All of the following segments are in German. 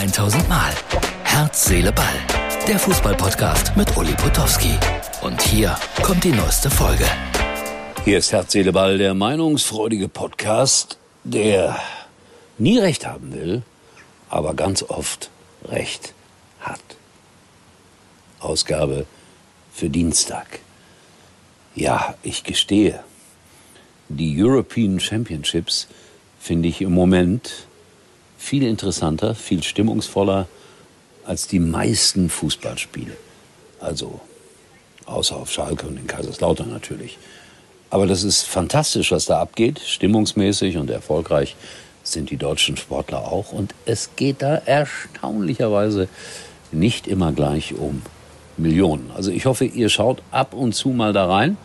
1000 Mal. Herz, Seele, Ball. Der Fußballpodcast mit Uli Potowski. Und hier kommt die neueste Folge. Hier ist Herz, Seele, Ball, der meinungsfreudige Podcast, der nie recht haben will, aber ganz oft recht hat. Ausgabe für Dienstag. Ja, ich gestehe, die European Championships finde ich im Moment viel interessanter, viel stimmungsvoller als die meisten Fußballspiele. Also außer auf Schalke und in Kaiserslautern natürlich. Aber das ist fantastisch, was da abgeht. Stimmungsmäßig und erfolgreich sind die deutschen Sportler auch. Und es geht da erstaunlicherweise nicht immer gleich um Millionen. Also ich hoffe, ihr schaut ab und zu mal da rein,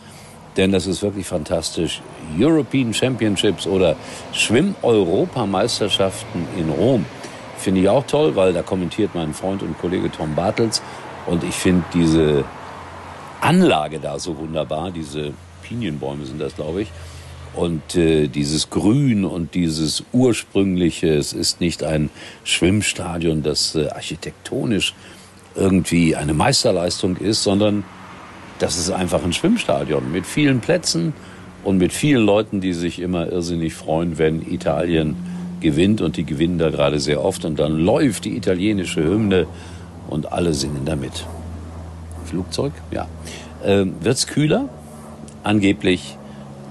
denn das ist wirklich fantastisch. European Championships oder Schwimm-Europameisterschaften in Rom finde ich auch toll, weil da kommentiert mein Freund und Kollege Tom Bartels. Und ich finde diese Anlage da so wunderbar, diese Pinienbäume sind das, glaube ich. Und äh, dieses Grün und dieses ursprüngliche, es ist nicht ein Schwimmstadion, das äh, architektonisch irgendwie eine Meisterleistung ist, sondern das ist einfach ein Schwimmstadion mit vielen Plätzen und mit vielen Leuten, die sich immer irrsinnig freuen, wenn Italien gewinnt und die gewinnen da gerade sehr oft und dann läuft die italienische Hymne und alle singen damit. Flugzeug, ja. Ähm, wird's kühler? Angeblich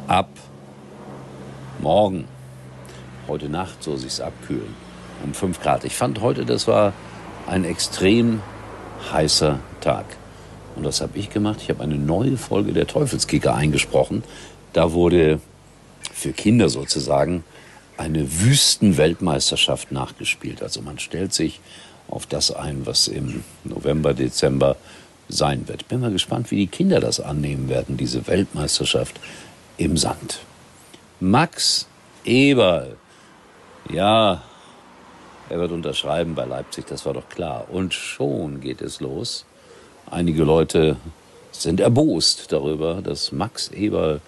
ab morgen. Heute Nacht soll sich's abkühlen. Um 5 Grad. Ich fand heute, das war ein extrem heißer Tag. Und was habe ich gemacht? Ich habe eine neue Folge der Teufelskicker eingesprochen. Da wurde für Kinder sozusagen eine Wüstenweltmeisterschaft nachgespielt. Also man stellt sich auf das ein, was im November, Dezember sein wird. Bin mal gespannt, wie die Kinder das annehmen werden, diese Weltmeisterschaft im Sand. Max Eberl, ja, er wird unterschreiben bei Leipzig, das war doch klar. Und schon geht es los. Einige Leute sind erbost darüber, dass Max Eberl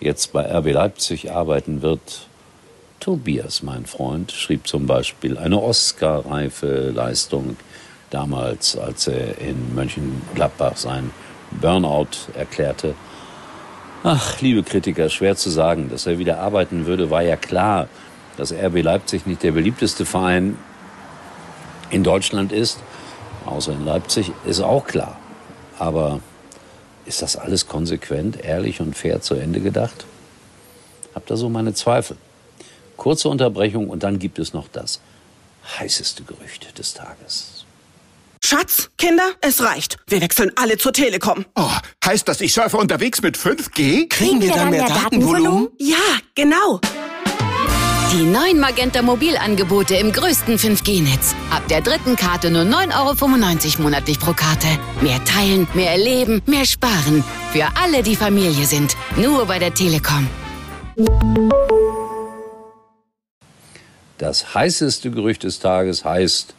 jetzt bei RB Leipzig arbeiten wird. Tobias, mein Freund, schrieb zum Beispiel eine Oscar-reife Leistung damals, als er in Mönchengladbach sein Burnout erklärte. Ach, liebe Kritiker, schwer zu sagen. Dass er wieder arbeiten würde, war ja klar. Dass RB Leipzig nicht der beliebteste Verein in Deutschland ist, außer in Leipzig, ist auch klar. Aber ist das alles konsequent, ehrlich und fair zu Ende gedacht? Hab da so meine Zweifel. Kurze Unterbrechung und dann gibt es noch das heißeste Gerücht des Tages. Schatz, Kinder, es reicht. Wir wechseln alle zur Telekom. Oh, heißt das, ich surfe unterwegs mit 5G? Kriegen wir dann mehr Datenvolumen? Ja, genau. Die neuen Magenta Mobilangebote im größten 5G-Netz. Ab der dritten Karte nur 9,95 Euro monatlich pro Karte. Mehr teilen, mehr erleben, mehr sparen. Für alle, die Familie sind. Nur bei der Telekom. Das heißeste Gerücht des Tages heißt,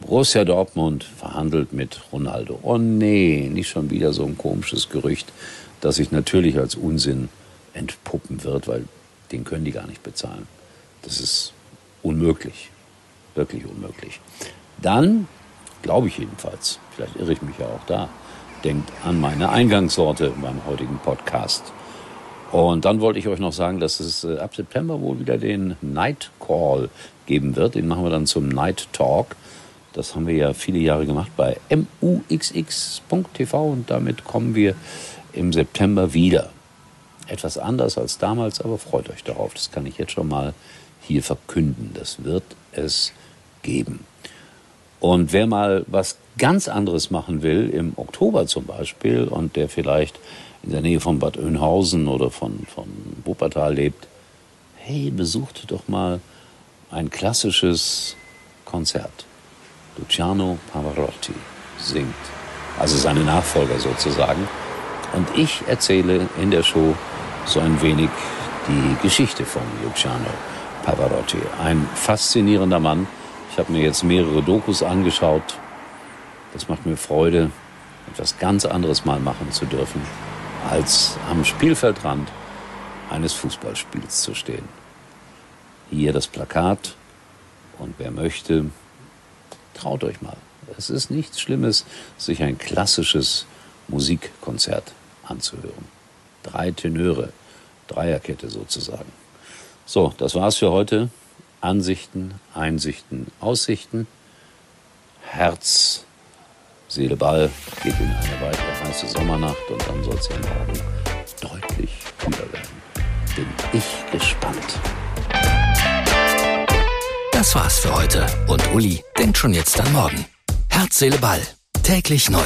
Borussia Dortmund verhandelt mit Ronaldo. Oh nee, nicht schon wieder so ein komisches Gerücht, das sich natürlich als Unsinn entpuppen wird, weil den können die gar nicht bezahlen. Das ist unmöglich. Wirklich unmöglich. Dann, glaube ich jedenfalls, vielleicht irre ich mich ja auch da, denkt an meine Eingangssorte beim heutigen Podcast. Und dann wollte ich euch noch sagen, dass es äh, ab September wohl wieder den Night Call geben wird. Den machen wir dann zum Night Talk. Das haben wir ja viele Jahre gemacht bei muxx.tv und damit kommen wir im September wieder. Etwas anders als damals, aber freut euch darauf. Das kann ich jetzt schon mal hier verkünden. Das wird es geben. Und wer mal was ganz anderes machen will, im Oktober zum Beispiel, und der vielleicht in der Nähe von Bad Oeynhausen oder von, von Wuppertal lebt, hey, besucht doch mal ein klassisches Konzert. Luciano Pavarotti singt, also seine Nachfolger sozusagen. Und ich erzähle in der Show so ein wenig die Geschichte von Luciano Pavarotti. Ein faszinierender Mann. Ich habe mir jetzt mehrere Dokus angeschaut. Das macht mir Freude, etwas ganz anderes mal machen zu dürfen, als am Spielfeldrand eines Fußballspiels zu stehen. Hier das Plakat und wer möchte, traut euch mal. Es ist nichts Schlimmes, sich ein klassisches Musikkonzert anzuhören. Drei Tenöre, Dreierkette sozusagen. So, das war's für heute. Ansichten, Einsichten, Aussichten. Herz, Seele, Ball geht in eine weitere heiße Sommernacht und dann soll es ja morgen deutlich kühler werden. Bin ich gespannt. Das war's für heute und Uli denkt schon jetzt an morgen. Herz, Seele, Ball. Täglich neu.